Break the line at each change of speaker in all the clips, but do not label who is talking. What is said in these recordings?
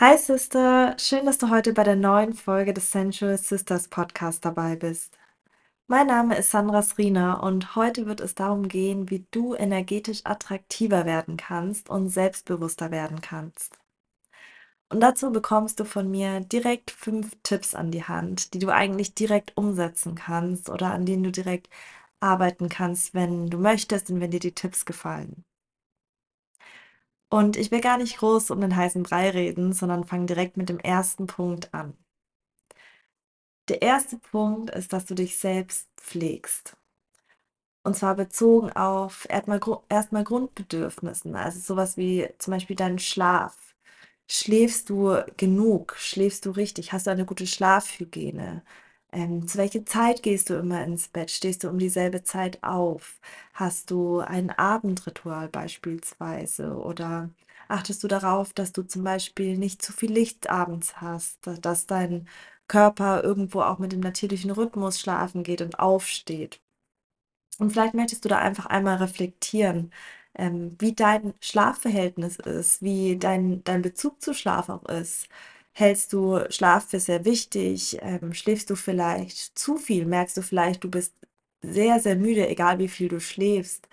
Hi Sister, schön, dass du heute bei der neuen Folge des Sensual Sisters Podcast dabei bist. Mein Name ist Sandra Srina und heute wird es darum gehen, wie du energetisch attraktiver werden kannst und selbstbewusster werden kannst. Und dazu bekommst du von mir direkt fünf Tipps an die Hand, die du eigentlich direkt umsetzen kannst oder an denen du direkt arbeiten kannst, wenn du möchtest und wenn dir die Tipps gefallen. Und ich will gar nicht groß um den heißen Brei reden, sondern fange direkt mit dem ersten Punkt an. Der erste Punkt ist, dass du dich selbst pflegst. Und zwar bezogen auf erstmal, erstmal Grundbedürfnissen, also sowas wie zum Beispiel deinen Schlaf. Schläfst du genug? Schläfst du richtig? Hast du eine gute Schlafhygiene? Ähm, zu welcher Zeit gehst du immer ins Bett? Stehst du um dieselbe Zeit auf? Hast du ein Abendritual beispielsweise? Oder achtest du darauf, dass du zum Beispiel nicht zu viel Licht abends hast, da- dass dein Körper irgendwo auch mit dem natürlichen Rhythmus schlafen geht und aufsteht? Und vielleicht möchtest du da einfach einmal reflektieren, ähm, wie dein Schlafverhältnis ist, wie dein, dein Bezug zu Schlaf auch ist. Hältst du Schlaf für sehr wichtig? Ähm, schläfst du vielleicht zu viel? Merkst du vielleicht, du bist sehr, sehr müde, egal wie viel du schläfst?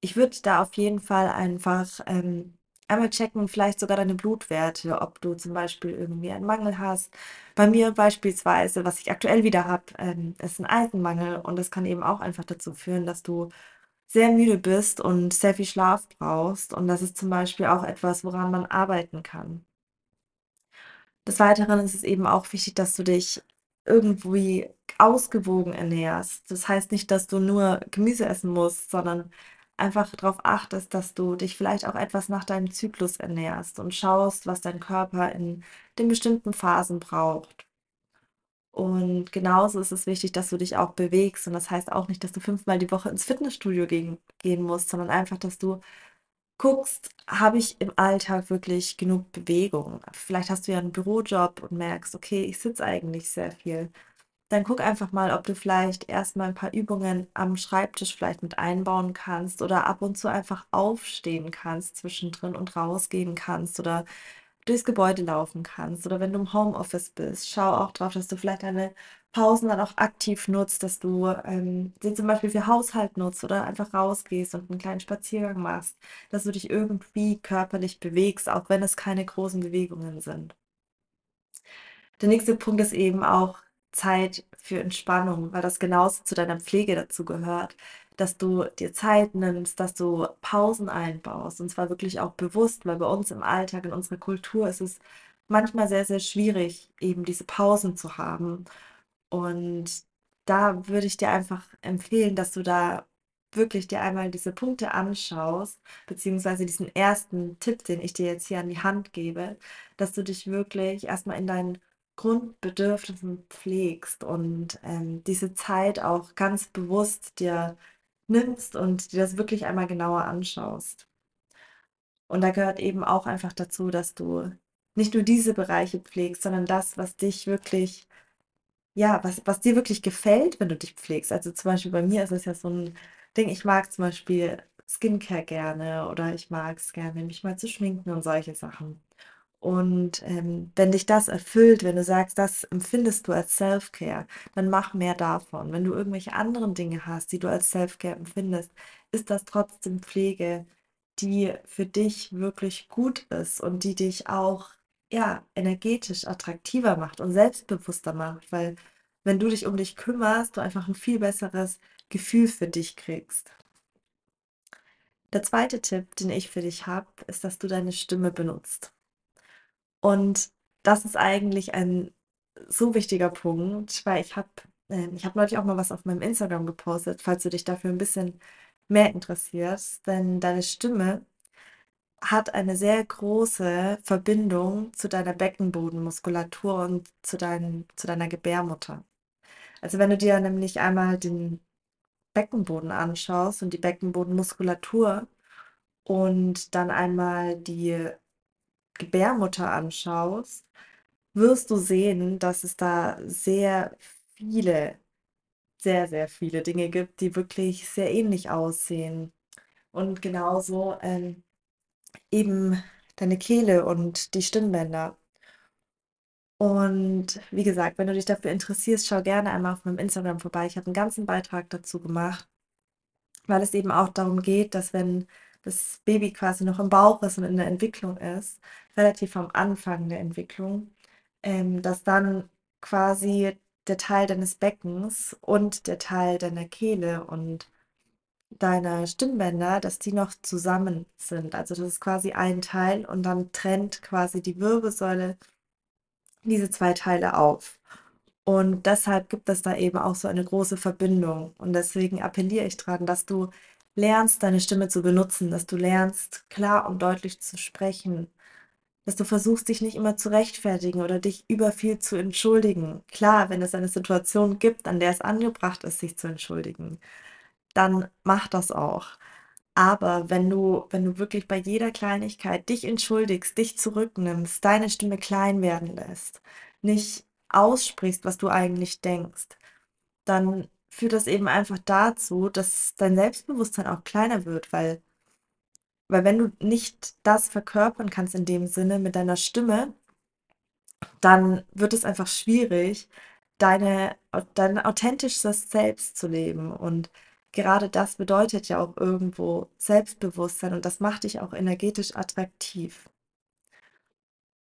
Ich würde da auf jeden Fall einfach ähm, einmal checken, vielleicht sogar deine Blutwerte, ob du zum Beispiel irgendwie einen Mangel hast. Bei mir beispielsweise, was ich aktuell wieder habe, ähm, ist ein Eisenmangel und das kann eben auch einfach dazu führen, dass du sehr müde bist und sehr viel Schlaf brauchst. Und das ist zum Beispiel auch etwas, woran man arbeiten kann. Des Weiteren ist es eben auch wichtig, dass du dich irgendwie ausgewogen ernährst. Das heißt nicht, dass du nur Gemüse essen musst, sondern einfach darauf achtest, dass du dich vielleicht auch etwas nach deinem Zyklus ernährst und schaust, was dein Körper in den bestimmten Phasen braucht. Und genauso ist es wichtig, dass du dich auch bewegst. Und das heißt auch nicht, dass du fünfmal die Woche ins Fitnessstudio gehen, gehen musst, sondern einfach, dass du guckst, habe ich im Alltag wirklich genug Bewegung? Vielleicht hast du ja einen Bürojob und merkst, okay, ich sitze eigentlich sehr viel. Dann guck einfach mal, ob du vielleicht erst mal ein paar Übungen am Schreibtisch vielleicht mit einbauen kannst oder ab und zu einfach aufstehen kannst zwischendrin und rausgehen kannst oder durchs Gebäude laufen kannst oder wenn du im Homeoffice bist, schau auch drauf, dass du vielleicht deine Pausen dann auch aktiv nutzt, dass du ähm, sie zum Beispiel für Haushalt nutzt oder einfach rausgehst und einen kleinen Spaziergang machst, dass du dich irgendwie körperlich bewegst, auch wenn es keine großen Bewegungen sind. Der nächste Punkt ist eben auch Zeit für Entspannung, weil das genauso zu deiner Pflege dazu gehört, dass du dir Zeit nimmst, dass du Pausen einbaust und zwar wirklich auch bewusst, weil bei uns im Alltag, in unserer Kultur ist es manchmal sehr, sehr schwierig, eben diese Pausen zu haben. Und da würde ich dir einfach empfehlen, dass du da wirklich dir einmal diese Punkte anschaust, beziehungsweise diesen ersten Tipp, den ich dir jetzt hier an die Hand gebe, dass du dich wirklich erstmal in deinen Grundbedürfnissen pflegst und ähm, diese Zeit auch ganz bewusst dir nimmst und dir das wirklich einmal genauer anschaust. Und da gehört eben auch einfach dazu, dass du nicht nur diese Bereiche pflegst, sondern das, was dich wirklich ja, was was dir wirklich gefällt, wenn du dich pflegst. Also, zum Beispiel bei mir ist es ja so ein Ding, ich mag zum Beispiel Skincare gerne oder ich mag es gerne, mich mal zu schminken und solche Sachen. Und, ähm, wenn dich das erfüllt, wenn du sagst, das empfindest du als Self-Care, dann mach mehr davon. Wenn du irgendwelche anderen Dinge hast, die du als Self-Care empfindest, ist das trotzdem Pflege, die für dich wirklich gut ist und die dich auch, ja, energetisch attraktiver macht und selbstbewusster macht, weil wenn du dich um dich kümmerst, du einfach ein viel besseres Gefühl für dich kriegst. Der zweite Tipp, den ich für dich habe, ist, dass du deine Stimme benutzt. Und das ist eigentlich ein so wichtiger Punkt, weil ich habe ähm, ich habe neulich auch mal was auf meinem Instagram gepostet, falls du dich dafür ein bisschen mehr interessierst, denn deine Stimme hat eine sehr große Verbindung zu deiner Beckenbodenmuskulatur und zu dein zu deiner Gebärmutter. Also, wenn du dir nämlich einmal den Beckenboden anschaust und die Beckenbodenmuskulatur und dann einmal die Gebärmutter anschaust, wirst du sehen, dass es da sehr viele, sehr, sehr viele Dinge gibt, die wirklich sehr ähnlich aussehen. Und genauso ähm, eben deine Kehle und die Stimmbänder. Und wie gesagt, wenn du dich dafür interessierst, schau gerne einmal auf meinem Instagram vorbei. Ich habe einen ganzen Beitrag dazu gemacht, weil es eben auch darum geht, dass wenn das Baby quasi noch im Bauch ist und in der Entwicklung ist, relativ am Anfang der Entwicklung, ähm, dass dann quasi der Teil deines Beckens und der Teil deiner Kehle und deiner Stimmbänder, dass die noch zusammen sind. Also das ist quasi ein Teil und dann trennt quasi die Wirbelsäule diese zwei Teile auf. Und deshalb gibt es da eben auch so eine große Verbindung. Und deswegen appelliere ich dran, dass du lernst, deine Stimme zu benutzen, dass du lernst, klar und deutlich zu sprechen, dass du versuchst, dich nicht immer zu rechtfertigen oder dich über viel zu entschuldigen. Klar, wenn es eine Situation gibt, an der es angebracht ist, sich zu entschuldigen, dann mach das auch. Aber wenn du, wenn du wirklich bei jeder Kleinigkeit dich entschuldigst, dich zurücknimmst, deine Stimme klein werden lässt, nicht aussprichst, was du eigentlich denkst, dann führt das eben einfach dazu, dass dein Selbstbewusstsein auch kleiner wird, weil, weil wenn du nicht das verkörpern kannst in dem Sinne mit deiner Stimme, dann wird es einfach schwierig, deine, dein authentisches Selbst zu leben. Und gerade das bedeutet ja auch irgendwo Selbstbewusstsein und das macht dich auch energetisch attraktiv.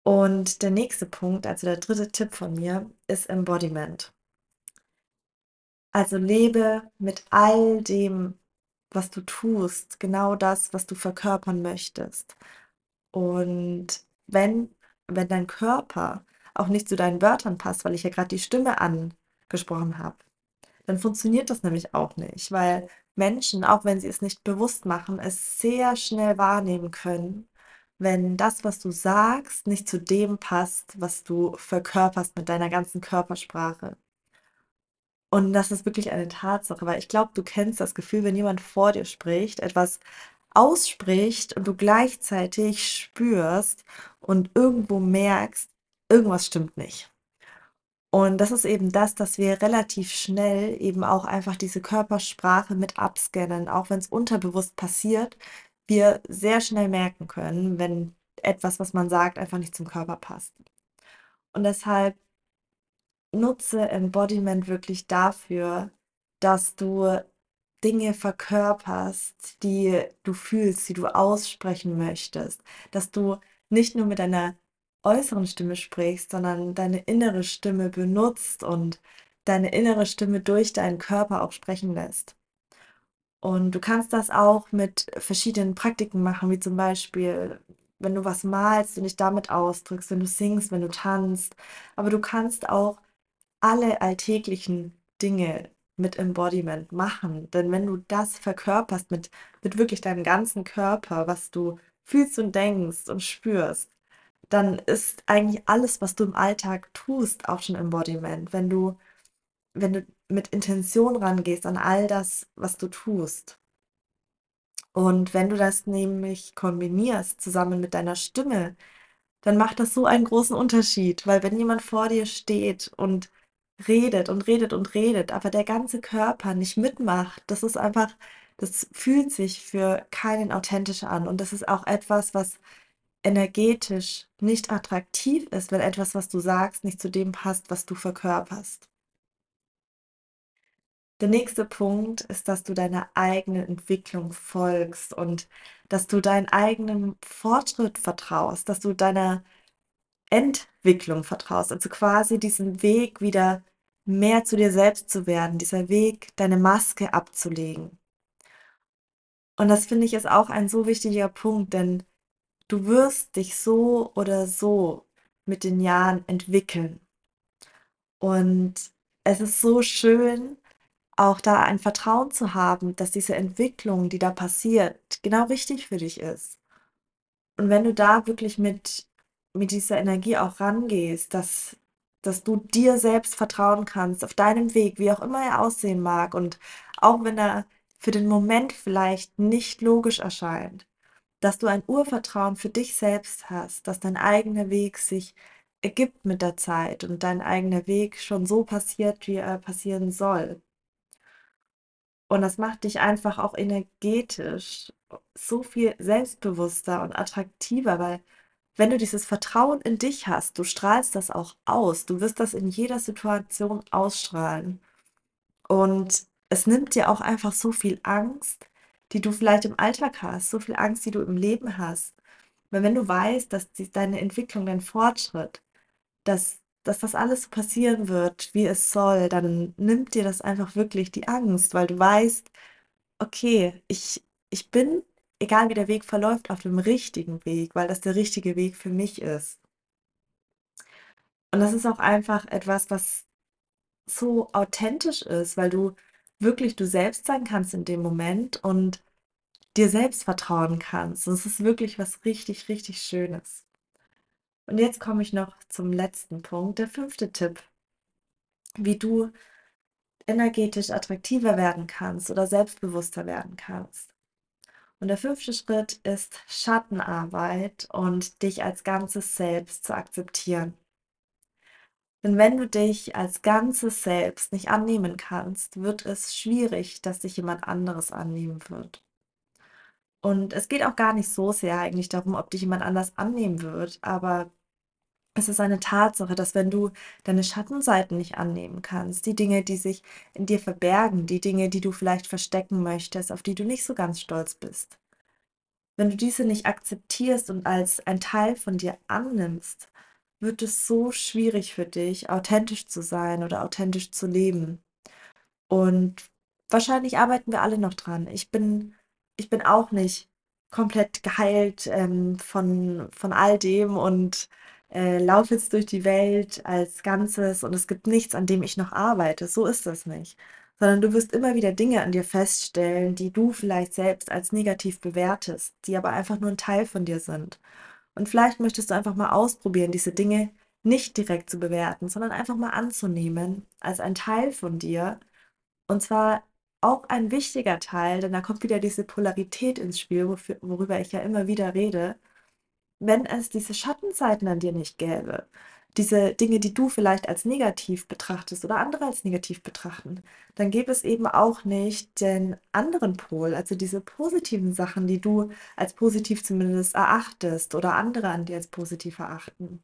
Und der nächste Punkt, also der dritte Tipp von mir, ist Embodiment. Also lebe mit all dem, was du tust, genau das, was du verkörpern möchtest. Und wenn, wenn dein Körper auch nicht zu deinen Wörtern passt, weil ich ja gerade die Stimme angesprochen habe, dann funktioniert das nämlich auch nicht, weil Menschen, auch wenn sie es nicht bewusst machen, es sehr schnell wahrnehmen können, wenn das, was du sagst, nicht zu dem passt, was du verkörperst mit deiner ganzen Körpersprache. Und das ist wirklich eine Tatsache, weil ich glaube, du kennst das Gefühl, wenn jemand vor dir spricht, etwas ausspricht und du gleichzeitig spürst und irgendwo merkst, irgendwas stimmt nicht. Und das ist eben das, dass wir relativ schnell eben auch einfach diese Körpersprache mit abscannen, auch wenn es unterbewusst passiert, wir sehr schnell merken können, wenn etwas, was man sagt, einfach nicht zum Körper passt. Und deshalb nutze Embodiment wirklich dafür, dass du Dinge verkörperst, die du fühlst, die du aussprechen möchtest, dass du nicht nur mit deiner äußeren Stimme sprichst, sondern deine innere Stimme benutzt und deine innere Stimme durch deinen Körper auch sprechen lässt. Und du kannst das auch mit verschiedenen Praktiken machen, wie zum Beispiel, wenn du was malst und dich damit ausdrückst, wenn du singst, wenn du tanzt. Aber du kannst auch alle alltäglichen Dinge mit Embodiment machen. Denn wenn du das verkörperst mit, mit wirklich deinem ganzen Körper, was du fühlst und denkst und spürst, dann ist eigentlich alles, was du im Alltag tust, auch schon Embodiment. Wenn du, wenn du mit Intention rangehst an all das, was du tust. Und wenn du das nämlich kombinierst zusammen mit deiner Stimme, dann macht das so einen großen Unterschied, weil wenn jemand vor dir steht und redet und redet und redet, aber der ganze Körper nicht mitmacht, das ist einfach, das fühlt sich für keinen authentisch an. Und das ist auch etwas, was energetisch nicht attraktiv ist, wenn etwas, was du sagst, nicht zu dem passt, was du verkörperst. Der nächste Punkt ist, dass du deiner eigenen Entwicklung folgst und dass du deinen eigenen Fortschritt vertraust, dass du deiner Entwicklung vertraust, also quasi diesen Weg wieder mehr zu dir selbst zu werden, dieser Weg, deine Maske abzulegen. Und das finde ich ist auch ein so wichtiger Punkt, denn du wirst dich so oder so mit den Jahren entwickeln. Und es ist so schön, auch da ein Vertrauen zu haben, dass diese Entwicklung, die da passiert, genau richtig für dich ist. Und wenn du da wirklich mit, mit dieser Energie auch rangehst, dass, dass du dir selbst vertrauen kannst, auf deinem Weg, wie auch immer er aussehen mag, und auch wenn er für den Moment vielleicht nicht logisch erscheint, dass du ein Urvertrauen für dich selbst hast, dass dein eigener Weg sich ergibt mit der Zeit und dein eigener Weg schon so passiert, wie er passieren soll. Und das macht dich einfach auch energetisch so viel selbstbewusster und attraktiver, weil wenn du dieses Vertrauen in dich hast, du strahlst das auch aus. Du wirst das in jeder Situation ausstrahlen. Und es nimmt dir auch einfach so viel Angst, die du vielleicht im Alltag hast, so viel Angst, die du im Leben hast. Weil wenn du weißt, dass die, deine Entwicklung, dein Fortschritt, dass, dass das alles so passieren wird, wie es soll, dann nimmt dir das einfach wirklich die Angst, weil du weißt, okay, ich, ich bin, egal wie der Weg verläuft, auf dem richtigen Weg, weil das der richtige Weg für mich ist. Und das ist auch einfach etwas, was so authentisch ist, weil du wirklich du selbst sein kannst in dem Moment und dir selbst vertrauen kannst. Und es ist wirklich was richtig, richtig Schönes. Und jetzt komme ich noch zum letzten Punkt, der fünfte Tipp, wie du energetisch attraktiver werden kannst oder selbstbewusster werden kannst. Und der fünfte Schritt ist Schattenarbeit und dich als ganzes Selbst zu akzeptieren. Denn wenn du dich als ganzes Selbst nicht annehmen kannst, wird es schwierig, dass dich jemand anderes annehmen wird. Und es geht auch gar nicht so sehr eigentlich darum, ob dich jemand anders annehmen wird, aber es ist eine Tatsache, dass wenn du deine Schattenseiten nicht annehmen kannst, die Dinge, die sich in dir verbergen, die Dinge, die du vielleicht verstecken möchtest, auf die du nicht so ganz stolz bist, wenn du diese nicht akzeptierst und als ein Teil von dir annimmst, wird es so schwierig für dich, authentisch zu sein oder authentisch zu leben. Und wahrscheinlich arbeiten wir alle noch dran. Ich bin, ich bin auch nicht komplett geheilt ähm, von, von all dem und äh, laufe jetzt durch die Welt als Ganzes und es gibt nichts, an dem ich noch arbeite. So ist das nicht. Sondern du wirst immer wieder Dinge an dir feststellen, die du vielleicht selbst als negativ bewertest, die aber einfach nur ein Teil von dir sind. Und vielleicht möchtest du einfach mal ausprobieren, diese Dinge nicht direkt zu bewerten, sondern einfach mal anzunehmen als ein Teil von dir. Und zwar auch ein wichtiger Teil, denn da kommt wieder diese Polarität ins Spiel, worüber ich ja immer wieder rede. Wenn es diese Schattenseiten an dir nicht gäbe, diese Dinge, die du vielleicht als negativ betrachtest oder andere als negativ betrachten, dann gäbe es eben auch nicht den anderen Pol, also diese positiven Sachen, die du als positiv zumindest erachtest oder andere an dir als positiv erachten.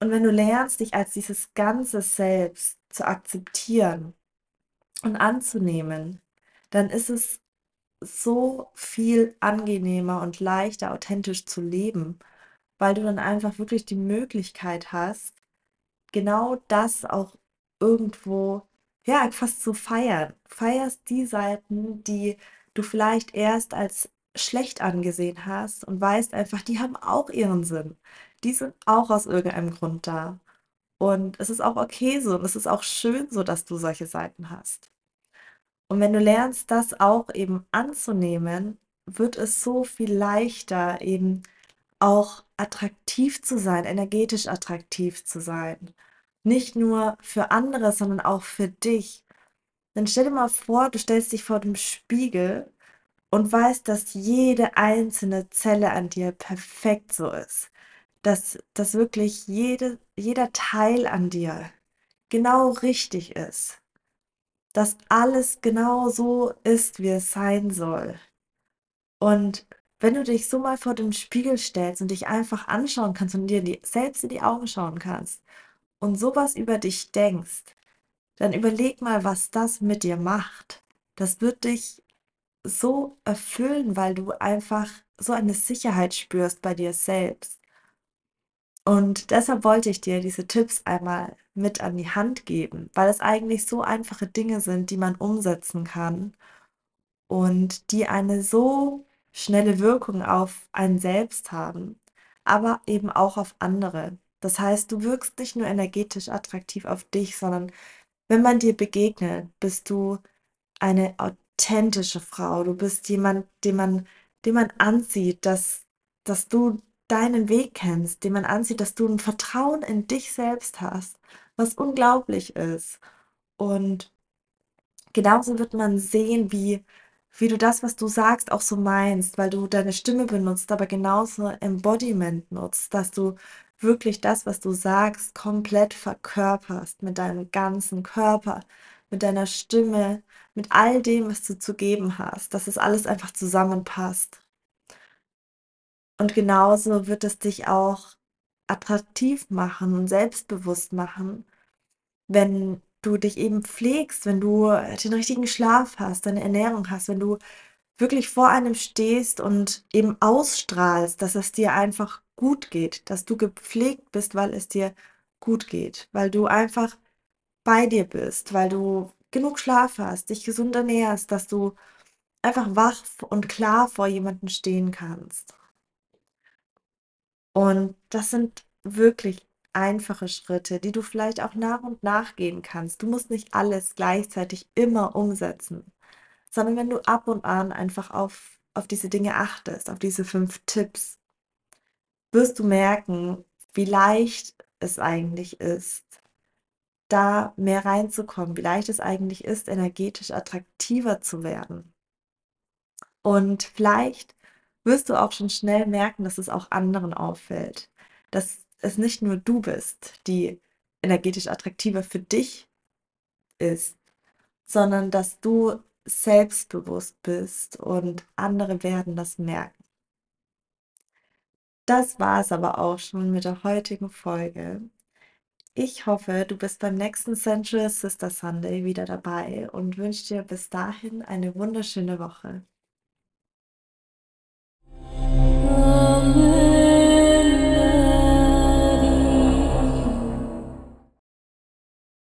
Und wenn du lernst, dich als dieses ganze Selbst zu akzeptieren und anzunehmen, dann ist es so viel angenehmer und leichter, authentisch zu leben weil du dann einfach wirklich die Möglichkeit hast, genau das auch irgendwo, ja, fast zu feiern. Feierst die Seiten, die du vielleicht erst als schlecht angesehen hast und weißt einfach, die haben auch ihren Sinn. Die sind auch aus irgendeinem Grund da. Und es ist auch okay so und es ist auch schön so, dass du solche Seiten hast. Und wenn du lernst, das auch eben anzunehmen, wird es so viel leichter, eben auch attraktiv zu sein, energetisch attraktiv zu sein. Nicht nur für andere, sondern auch für dich. Dann stell dir mal vor, du stellst dich vor dem Spiegel und weißt, dass jede einzelne Zelle an dir perfekt so ist. Dass, dass wirklich jede, jeder Teil an dir genau richtig ist. Dass alles genau so ist, wie es sein soll. Und wenn du dich so mal vor den Spiegel stellst und dich einfach anschauen kannst und dir die, selbst in die Augen schauen kannst und sowas über dich denkst, dann überleg mal, was das mit dir macht. Das wird dich so erfüllen, weil du einfach so eine Sicherheit spürst bei dir selbst. Und deshalb wollte ich dir diese Tipps einmal mit an die Hand geben, weil es eigentlich so einfache Dinge sind, die man umsetzen kann und die eine so schnelle Wirkung auf einen selbst haben, aber eben auch auf andere. Das heißt, du wirkst nicht nur energetisch attraktiv auf dich, sondern wenn man dir begegnet, bist du eine authentische Frau. Du bist jemand, den man, den man ansieht, dass, dass du deinen Weg kennst, den man ansieht, dass du ein Vertrauen in dich selbst hast, was unglaublich ist. Und genauso wird man sehen, wie wie du das, was du sagst, auch so meinst, weil du deine Stimme benutzt, aber genauso Embodiment nutzt, dass du wirklich das, was du sagst, komplett verkörperst mit deinem ganzen Körper, mit deiner Stimme, mit all dem, was du zu geben hast, dass es alles einfach zusammenpasst. Und genauso wird es dich auch attraktiv machen und selbstbewusst machen, wenn du dich eben pflegst, wenn du den richtigen Schlaf hast, deine Ernährung hast, wenn du wirklich vor einem stehst und eben ausstrahlst, dass es dir einfach gut geht, dass du gepflegt bist, weil es dir gut geht, weil du einfach bei dir bist, weil du genug Schlaf hast, dich gesund ernährst, dass du einfach wach und klar vor jemandem stehen kannst. Und das sind wirklich einfache Schritte, die du vielleicht auch nach und nach gehen kannst. Du musst nicht alles gleichzeitig immer umsetzen, sondern wenn du ab und an einfach auf, auf diese Dinge achtest, auf diese fünf Tipps, wirst du merken, wie leicht es eigentlich ist, da mehr reinzukommen, wie leicht es eigentlich ist, energetisch attraktiver zu werden. Und vielleicht wirst du auch schon schnell merken, dass es auch anderen auffällt, dass es nicht nur du bist, die energetisch attraktiver für dich ist, sondern dass du selbstbewusst bist und andere werden das merken. Das war es aber auch schon mit der heutigen Folge. Ich hoffe, du bist beim nächsten Sensual Sister Sunday wieder dabei und wünsche dir bis dahin eine wunderschöne Woche.